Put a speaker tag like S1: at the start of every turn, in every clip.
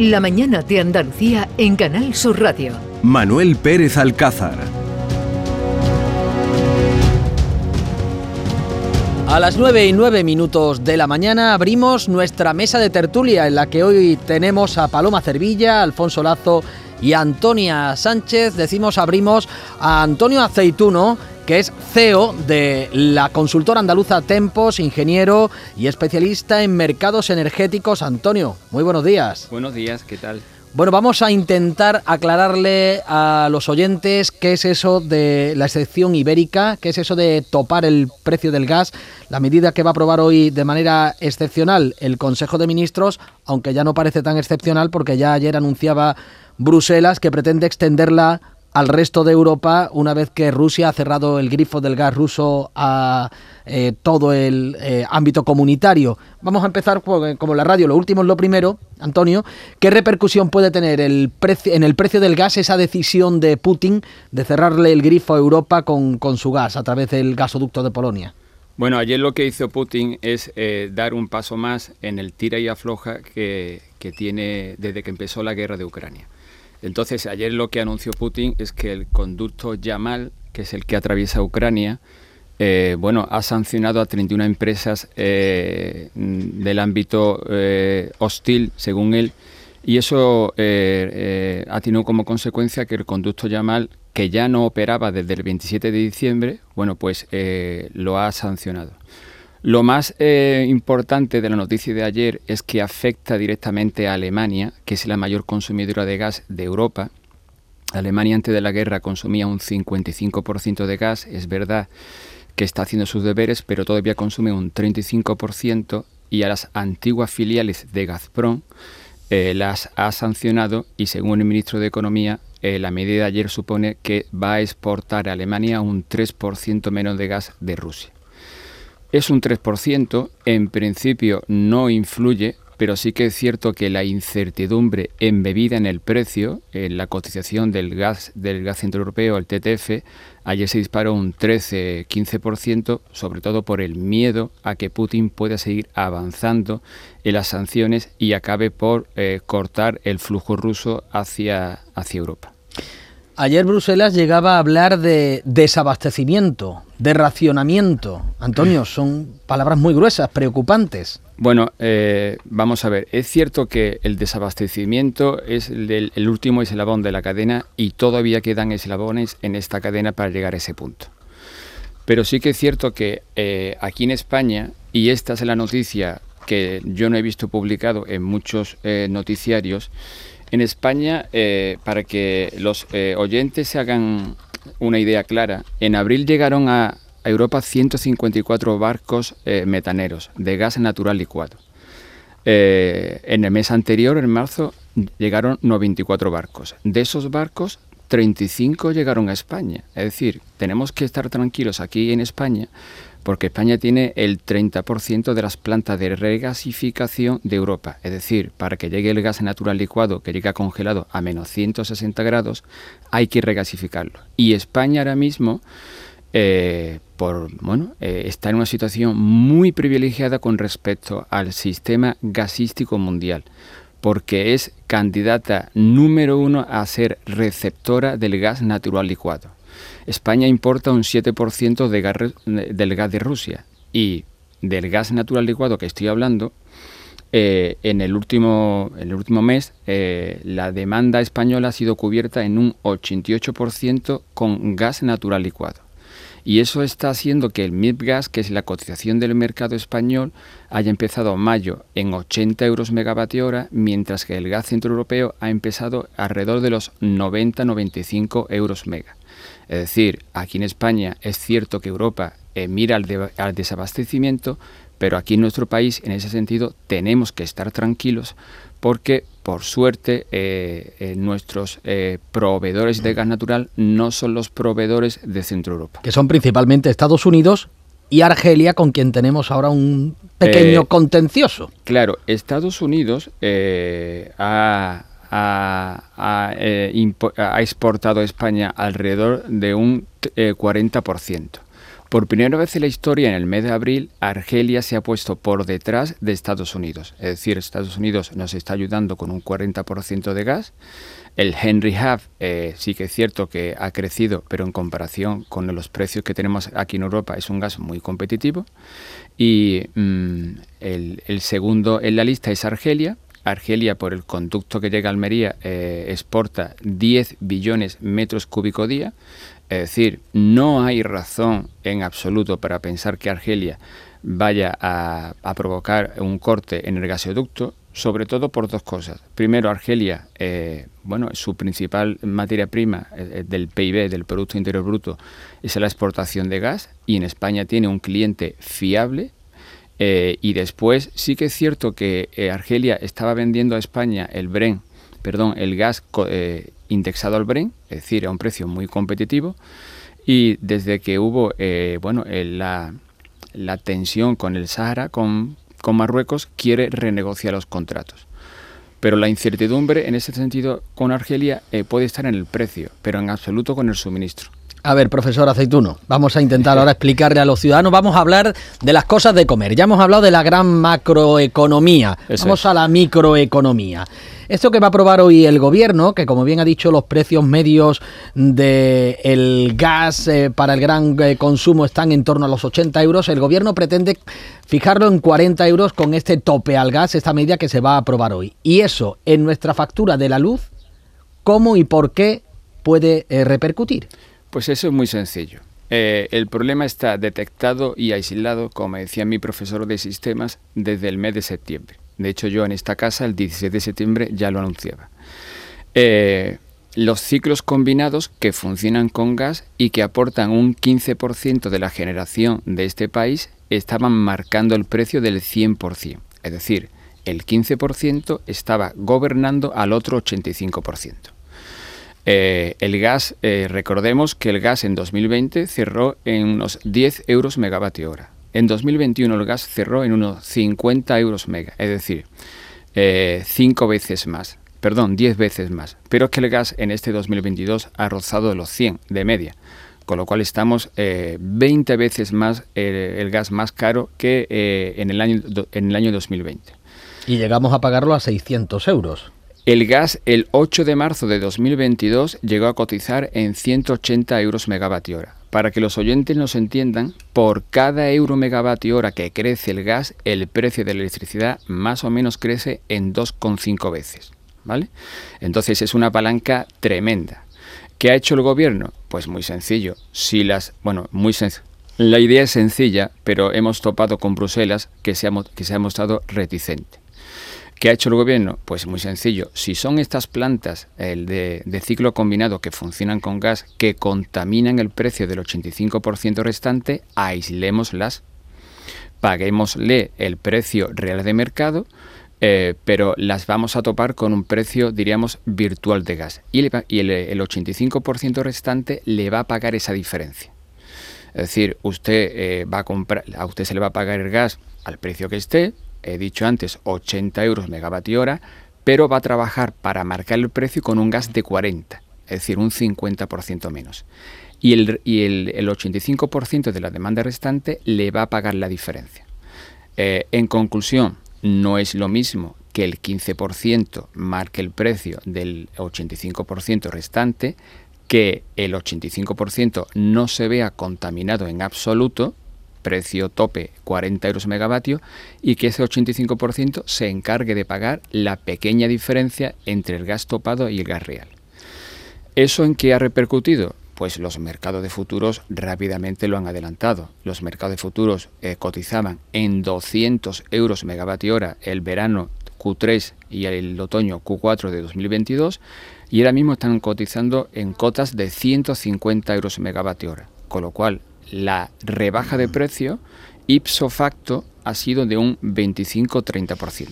S1: La mañana de Andalucía en Canal Sur Radio.
S2: Manuel Pérez Alcázar.
S3: A las 9 y 9 minutos de la mañana abrimos nuestra mesa de tertulia en la que hoy tenemos a Paloma Cervilla, Alfonso Lazo y Antonia Sánchez. Decimos abrimos a Antonio Aceituno, que es CEO de la consultora andaluza Tempos, ingeniero y especialista en mercados energéticos. Antonio, muy buenos días.
S4: Buenos días, ¿qué tal?
S3: Bueno, vamos a intentar aclararle a los oyentes qué es eso de la excepción ibérica, qué es eso de topar el precio del gas, la medida que va a aprobar hoy de manera excepcional el Consejo de Ministros, aunque ya no parece tan excepcional porque ya ayer anunciaba Bruselas que pretende extenderla al resto de Europa una vez que Rusia ha cerrado el grifo del gas ruso a eh, todo el eh, ámbito comunitario. Vamos a empezar como la radio, lo último es lo primero, Antonio. ¿Qué repercusión puede tener el en el precio del gas esa decisión de Putin de cerrarle el grifo a Europa con, con su gas a través del gasoducto de Polonia?
S4: Bueno, ayer lo que hizo Putin es eh, dar un paso más en el tira y afloja que, que tiene desde que empezó la guerra de Ucrania. Entonces, ayer lo que anunció Putin es que el conducto Yamal, que es el que atraviesa Ucrania, eh, bueno, ha sancionado a 31 empresas eh, del ámbito eh, hostil, según él, y eso ha tenido como consecuencia que el conducto Yamal, que ya no operaba desde el 27 de diciembre, bueno, pues lo ha sancionado. Lo más eh, importante de la noticia de ayer es que afecta directamente a Alemania, que es la mayor consumidora de gas de Europa. Alemania antes de la guerra consumía un 55% de gas, es verdad que está haciendo sus deberes, pero todavía consume un 35% y a las antiguas filiales de Gazprom eh, las ha sancionado y según el ministro de Economía, eh, la medida de ayer supone que va a exportar a Alemania un 3% menos de gas de Rusia. Es un 3%, en principio no influye, pero sí que es cierto que la incertidumbre embebida en el precio, en la cotización del gas del gas centroeuropeo, el TTF, ayer se disparó un 13-15%, sobre todo por el miedo a que Putin pueda seguir avanzando en las sanciones y acabe por eh, cortar el flujo ruso hacia, hacia Europa.
S3: Ayer Bruselas llegaba a hablar de desabastecimiento, de racionamiento. Antonio, son palabras muy gruesas, preocupantes.
S4: Bueno, eh, vamos a ver, es cierto que el desabastecimiento es el, último eslabón de la cadena y todavía quedan eslabones en esta cadena para llegar a ese punto. Pero sí que es cierto que eh, aquí en España, y esta es la noticia que yo no he visto publicado en muchos eh, noticiarios, en España, para que los oyentes se hagan una idea clara, en abril llegaron a, Europa 154 barcos eh, metaneros de gas natural licuado. en el mes anterior, en marzo, llegaron 94 barcos. De esos barcos, 35 llegaron a España. Es decir, tenemos que estar tranquilos aquí en España porque España tiene el 30% de las plantas de regasificación de Europa. Es decir, para que llegue el gas natural licuado que llega congelado a menos 160 grados, hay que regasificarlo. Y España ahora mismo... Eh, bueno, eh, está en una situación muy privilegiada con respecto al sistema gasístico mundial, porque es candidata número uno a ser receptora del gas natural licuado. España importa un 7% de del gas de Rusia y del gas natural licuado que estoy hablando, eh, en, el último, el último mes eh, la demanda española ha sido cubierta en un 88% con gas natural licuado. Y eso está haciendo que el MIPGAS, que es la cotización del mercado español, haya empezado en mayo en 80 euros megavatio hora, mientras que el gas centroeuropeo ha empezado alrededor de los 90-95 euros mega. Es decir, aquí en España es cierto que Europa eh, mira al, desabastecimiento, pero aquí en nuestro país, en ese sentido, tenemos que estar tranquilos porque, por suerte, eh, eh, nuestros proveedores de gas natural no son los proveedores de Centro Europa.
S3: Que son principalmente Estados Unidos y Argelia, con quien tenemos ahora un pequeño contencioso.
S4: Claro, Estados Unidos ha ha, exportado a España alrededor de un 40%. Por primera vez en la historia, en el mes de abril, Argelia se ha puesto por detrás de Estados Unidos. Es decir, Estados Unidos nos está ayudando con un 40% de gas. El Henry Hub eh, sí que es cierto que ha crecido, pero en comparación con los precios que tenemos aquí en Europa es un gas muy competitivo. Y mm, el, el segundo en la lista es Argelia, Argelia, por el conducto que llega a Almería, eh, exporta 10 billones metros cúbicos día. Es decir, no hay razón en absoluto para pensar que Argelia vaya a, provocar un corte en el gasoducto, sobre todo por dos cosas. Primero, Argelia, eh, bueno, su principal materia prima eh, del PIB, del Producto Interior Bruto, es la exportación de gas y en España tiene un cliente fiable eh, y después sí que es cierto que eh, Argelia estaba vendiendo a España el Bren, perdón, el gas eh, indexado al Bren, es decir, a un precio muy competitivo. Y desde que hubo bueno, la, tensión con el Sahara, con, con Marruecos, quiere renegociar los contratos. Pero la incertidumbre en ese sentido con Argelia puede estar en el precio, pero en absoluto con el suministro.
S3: A ver, profesor Aceituno, vamos a intentar ahora explicarle a los ciudadanos, vamos a hablar de las cosas de comer. Ya hemos hablado de la gran macroeconomía, vamos a la microeconomía. Esto que va a aprobar hoy el gobierno, que como bien ha dicho, los precios medios del gas eh, para el gran eh, consumo están en torno a los 80 euros, el gobierno pretende fijarlo en 40 euros con este tope al gas, esta medida que se va a aprobar hoy. Y eso en nuestra factura de la luz, ¿cómo y por qué puede eh, repercutir?
S4: Pues eso es muy sencillo. Eh, el problema está detectado y aislado, como decía mi profesor de sistemas, desde el mes de septiembre. De hecho, yo en esta casa el 16 de septiembre ya lo anunciaba. Eh, los ciclos combinados que funcionan con gas y que aportan un 15% de la generación de este país estaban marcando el precio del 100%. Es decir, el 15% estaba gobernando al otro 85%. Eh, el gas, eh, recordemos que el gas en 2020 cerró en unos 10 euros megavatio hora. En 2021 el gas cerró en unos 50 euros mega, es decir, 5 eh, veces más, perdón, 10 veces más. Pero es que el gas en este 2022 ha rozado los 100 de media, con lo cual estamos 20 veces más el gas más caro que en, el año, en el año 2020.
S3: Y llegamos a pagarlo a 600 euros.
S4: El gas el 8 de marzo de 2022 llegó a cotizar en 180 euros megavatio hora. Para que los oyentes nos entiendan, por cada euro megavatio hora que crece el gas, el precio de la electricidad más o menos crece en 2,5 veces. ¿Vale? Entonces es una palanca tremenda. ¿Qué ha hecho el gobierno? Pues muy sencillo. Si las, bueno, muy. La idea es sencilla, pero hemos topado con Bruselas que que se ha mostrado reticente. ¿Qué ha hecho el gobierno? Pues muy sencillo. Si son estas plantas de, ciclo combinado que funcionan con gas que contaminan el precio del 85% restante, aislémoslas. Paguémosle el precio real de mercado, eh, pero las vamos a topar con un precio, diríamos, virtual de gas. Y, el, 85% restante le va a pagar esa diferencia. Es decir, usted eh, va a comprar, a usted se le va a pagar el gas al precio que esté, he dicho antes, 80 euros megavatio hora, pero va a trabajar para marcar el precio con un gas de 40, es decir, un 50% menos. Y, el, y el, 85% de la demanda restante le va a pagar la diferencia. Eh, en conclusión, no es lo mismo que el 15% marque el precio del 85% restante, que el 85% no se vea contaminado en absoluto, precio tope 40 euros megavatio y que ese 85% se encargue de pagar la pequeña diferencia entre el gas topado y el gas real. ¿Eso en qué ha repercutido? Pues los mercados de futuros rápidamente lo han adelantado. Los mercados de futuros eh, cotizaban en 200 euros megavatio hora el verano Q3 y el otoño Q4 de 2022 y ahora mismo están cotizando en cotas de 150 euros megavatio hora, con lo cual la rebaja de precio ipso facto ha sido de un 25-30%.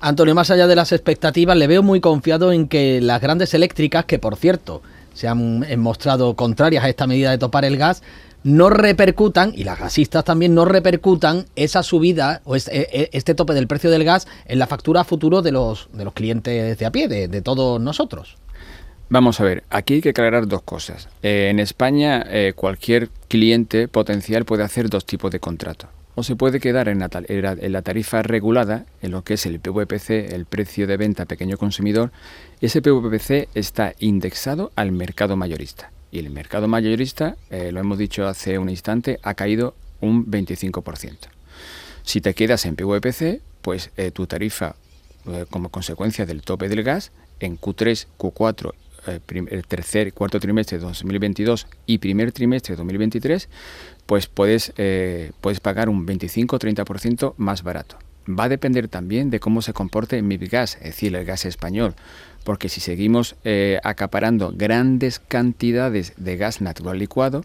S3: Antonio, más allá de las expectativas, le veo muy confiado en que las grandes eléctricas, que por cierto se han mostrado contrarias a esta medida de topar el gas, no repercutan, y las gasistas también no repercutan esa subida o este, e, e, este tope del precio del gas en la factura futuro de los, de los clientes de a pie, de todos nosotros.
S4: Vamos a ver, aquí hay que aclarar dos cosas. Eh, en España, eh, cualquier cliente potencial puede hacer dos tipos de contrato. O se puede quedar en la, tarifa regulada, en lo que es el PVPC, el precio de venta pequeño consumidor. Ese PVPC está indexado al mercado mayorista. Y el mercado mayorista, eh, lo hemos dicho hace un instante, ha caído un 25%. Si te quedas en PVPC, pues tu tarifa, como consecuencia del tope del gas, en Q3, Q4 eh, el tercer cuarto trimestre de 2022 y primer trimestre de 2023, pues puedes, eh, puedes pagar un 25-30% más barato. Va a depender también de cómo se comporte mi gas, es decir, el gas español, porque si seguimos eh, acaparando grandes cantidades de gas natural licuado,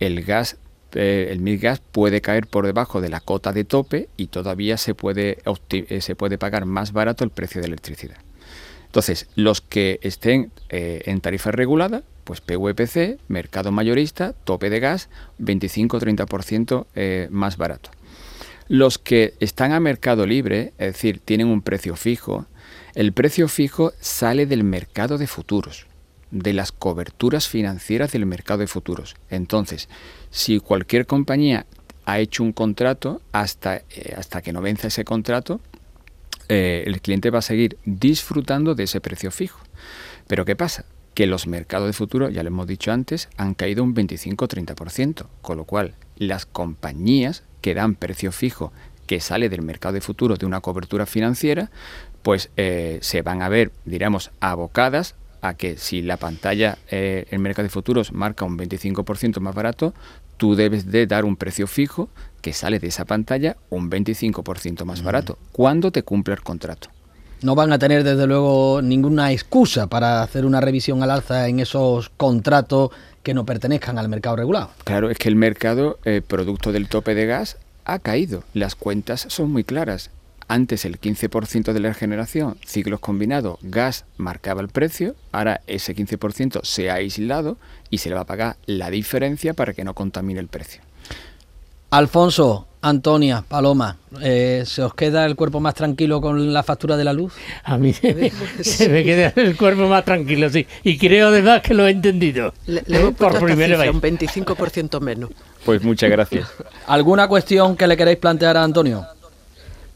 S4: el gas el mil gas puede caer por debajo de la cota de tope y todavía se puede, se puede pagar más barato el precio de electricidad. Entonces, los que estén eh, en tarifa regulada, pues PVPC, mercado mayorista, tope de gas, 25-30% eh, más barato. Los que están a mercado libre, es decir, tienen un precio fijo, el precio fijo sale del mercado de futuros, de las coberturas financieras del mercado de futuros. Entonces, si cualquier compañía ha hecho un contrato hasta, eh, hasta que no venza ese contrato, eh, el cliente va a seguir disfrutando de ese precio fijo. Pero ¿qué pasa? Que los mercados de futuro, ya lo hemos dicho antes, han caído un 25-30%, con lo cual las compañías que dan precio fijo que sale del mercado de futuro de una cobertura financiera, pues eh, se van a ver, diríamos, abocadas a que si la pantalla, eh, el mercado de futuros marca un 25% más barato, tú debes de dar un precio fijo que sale de esa pantalla un 25% más barato cuando te cumple el contrato.
S3: No van a tener desde luego ninguna excusa para hacer una revisión al alza en esos contratos que no pertenezcan al mercado regulado.
S4: Claro, es que el mercado, eh, producto del tope de gas, ha caído. Las cuentas son muy claras. Antes el 15% de la generación, ciclos combinados, gas marcaba el precio, ahora ese 15% se ha aislado y se le va a pagar la diferencia para que no contamine el precio.
S3: Alfonso, Antonia, Paloma, eh, ¿se os queda el cuerpo más tranquilo con la factura de la luz?
S5: A mí se me, queda el cuerpo más tranquilo, sí. Y creo además que lo he entendido.
S6: Le, le por primera vez. Un 25% menos.
S4: Pues muchas gracias.
S3: ¿Alguna cuestión que le queréis plantear a Antonio?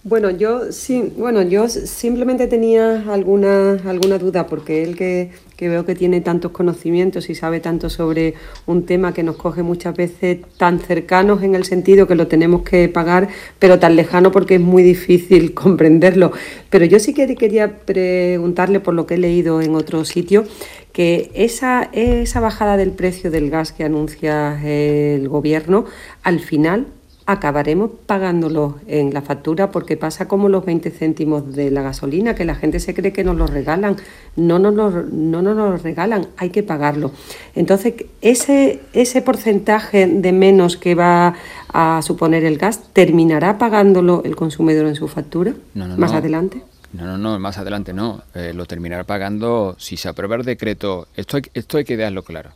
S7: Bueno, yo sí, bueno, yo simplemente tenía alguna, alguna duda porque él que, que, veo que tiene tantos conocimientos y sabe tanto sobre un tema que nos coge muchas veces tan cercanos en el sentido que lo tenemos que pagar, pero tan lejano porque es muy difícil comprenderlo. Pero yo sí que quería preguntarle por lo que he leído en otro sitio, que esa, esa bajada del precio del gas que anuncia el gobierno, al final acabaremos pagándolo en la factura porque pasa como los 20 céntimos de la gasolina, que la gente se cree que nos lo regalan. No nos lo, no nos lo regalan, hay que pagarlo. Entonces, ese, ese porcentaje de menos que va a suponer el gas, ¿terminará pagándolo el consumidor en su factura más adelante?
S4: No, no, no, más adelante no. Eh, lo terminará pagando si se aprueba el decreto. Esto hay, esto hay que dejarlo claro.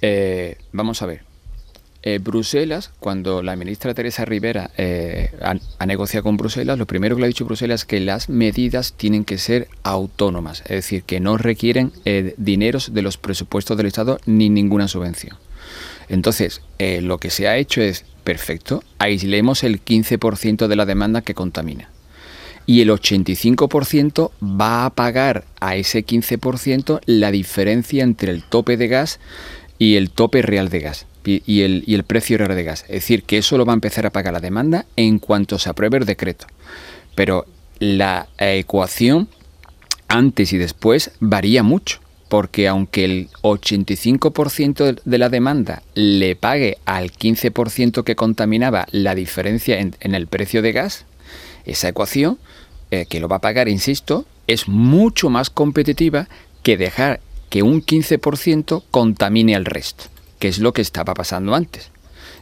S4: Eh, vamos a ver eh, Bruselas, cuando la ministra Teresa Rivera eh, ha, negociado con Bruselas, lo primero que le ha dicho Bruselas es que las medidas tienen que ser autónomas, es decir, que no requieren eh, dineros de los presupuestos del Estado ni ninguna subvención. Entonces, lo que se ha hecho es, perfecto, aislemos el 15% de la demanda que contamina. Y el 85% va a pagar a ese 15% la diferencia entre el tope de gas y el tope real de gas y el, y el precio de gas. Es decir, que eso lo va a empezar a pagar la demanda en cuanto se apruebe el decreto. Pero la ecuación antes y después varía mucho, porque aunque el 85% de la demanda le pague al 15% que contaminaba la diferencia en, el precio de gas, esa ecuación, eh, que lo va a pagar, insisto, es mucho más competitiva que dejar que un 15% contamine al resto, que es lo que estaba pasando antes.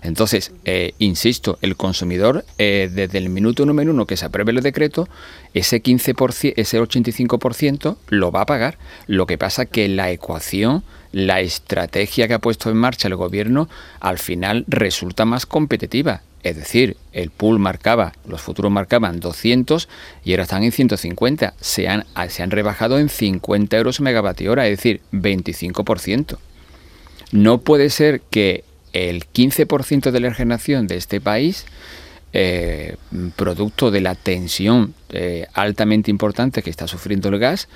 S4: Entonces, eh, insisto, el consumidor, eh, desde el minuto número uno que se apruebe el decreto, ese 15%, ese 85% lo va a pagar. Lo que pasa que la ecuación, la estrategia que ha puesto en marcha el gobierno, al final resulta más competitiva. Es decir, el pool marcaba, los futuros marcaban 200 y ahora están en 150. Se han, se han rebajado en 50 euros megavatio hora, es decir, 25%. No puede ser que el 15% de la generación de este país eh, producto de la tensión eh, altamente importante que está sufriendo el gas.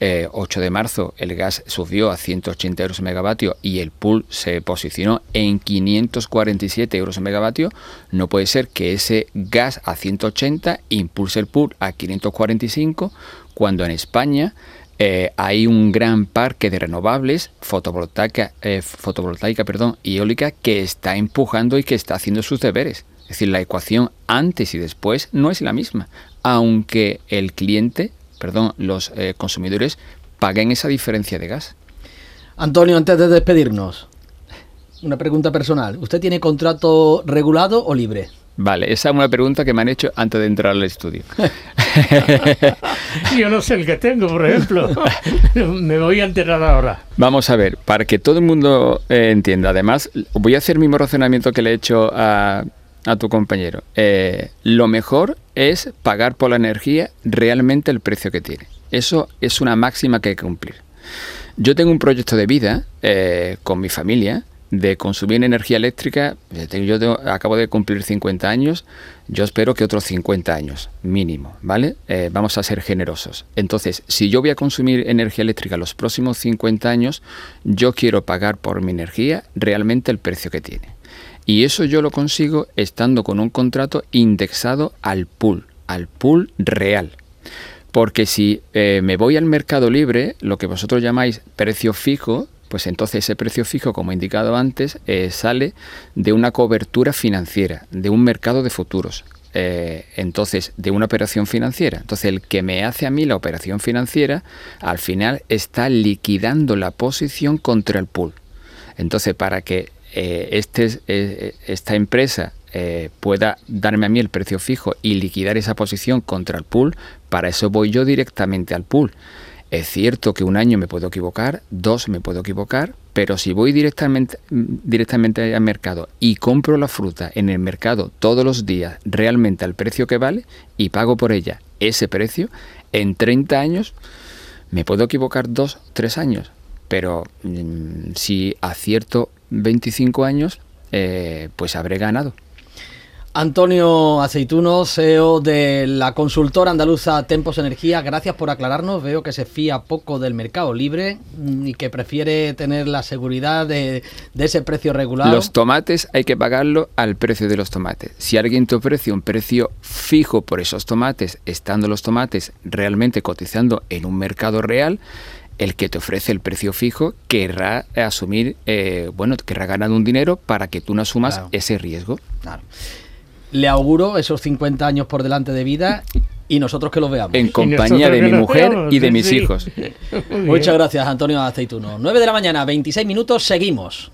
S4: 8 eh, de marzo el gas subió a 180 euros megavatio y el pool se posicionó en 547 euros megavatio. No puede ser que ese gas a 180 impulse el pool a 545 cuando en España hay un gran parque de renovables fotovoltaica, fotovoltaica perdón, y eólica que está empujando y que está haciendo sus deberes. Es decir, la ecuación antes y después no es la misma, aunque el cliente, perdón, los eh, consumidores paguen esa diferencia de gas.
S3: Antonio, antes de despedirnos, una pregunta personal. ¿Usted tiene contrato regulado o libre?
S4: Vale, esa es una pregunta que me han hecho antes de entrar al estudio.
S5: Yo no sé el que tengo, por ejemplo. me voy a enterar ahora.
S4: Vamos a ver, para que todo el mundo eh, entienda. Además, voy a hacer el mismo razonamiento que le he hecho a a tu compañero. Eh, lo mejor es pagar por la energía realmente el precio que tiene. Eso es una máxima que hay que cumplir. Yo tengo un proyecto de vida eh, con mi familia de consumir energía eléctrica. Yo acabo de cumplir 50 años, yo espero que otros 50 años, mínimo, ¿vale? Eh, vamos a ser generosos. Entonces, si yo voy a consumir energía eléctrica los próximos 50 años, yo quiero pagar por mi energía realmente el precio que tiene. Y eso yo lo consigo estando con un contrato indexado al pool, al pool real. Porque si eh, me voy al mercado libre, lo que vosotros llamáis precio fijo, pues entonces ese precio fijo, como he indicado antes, eh, sale de una cobertura financiera, de un mercado de futuros. Eh, entonces, de una operación financiera. Entonces, el que me hace a mí la operación financiera, al final está liquidando la posición contra el pool. Entonces, para que eh, este, esta empresa pueda darme a mí el precio fijo y liquidar esa posición contra el pool, para eso voy yo directamente al pool. Es cierto que un año me puedo equivocar, dos me puedo equivocar, pero si voy directamente, al mercado y compro la fruta en el mercado todos los días realmente al precio que vale y pago por ella ese precio, en 30 años me puedo equivocar dos, tres años, pero mm, si acierto 25 años, eh, pues habré ganado.
S3: Antonio Aceituno, CEO de la consultora andaluza Tempos Energía, gracias por aclararnos. Veo que se fía poco del mercado libre mm, y que prefiere tener la seguridad de, ese precio regular.
S4: Los tomates hay que pagarlo al precio de los tomates. Si alguien te ofrece un precio fijo por esos tomates, estando los tomates realmente cotizando en un mercado real, el que te ofrece el precio fijo querrá asumir, eh, bueno, querrá ganar un dinero para que tú no asumas ese riesgo.
S3: Le auguro esos 50 años por delante de vida y nosotros que los veamos.
S4: En compañía de mi mujer y de mis hijos.
S3: Muchas gracias, Antonio Aceituno. 9 de la mañana, 26 minutos, seguimos.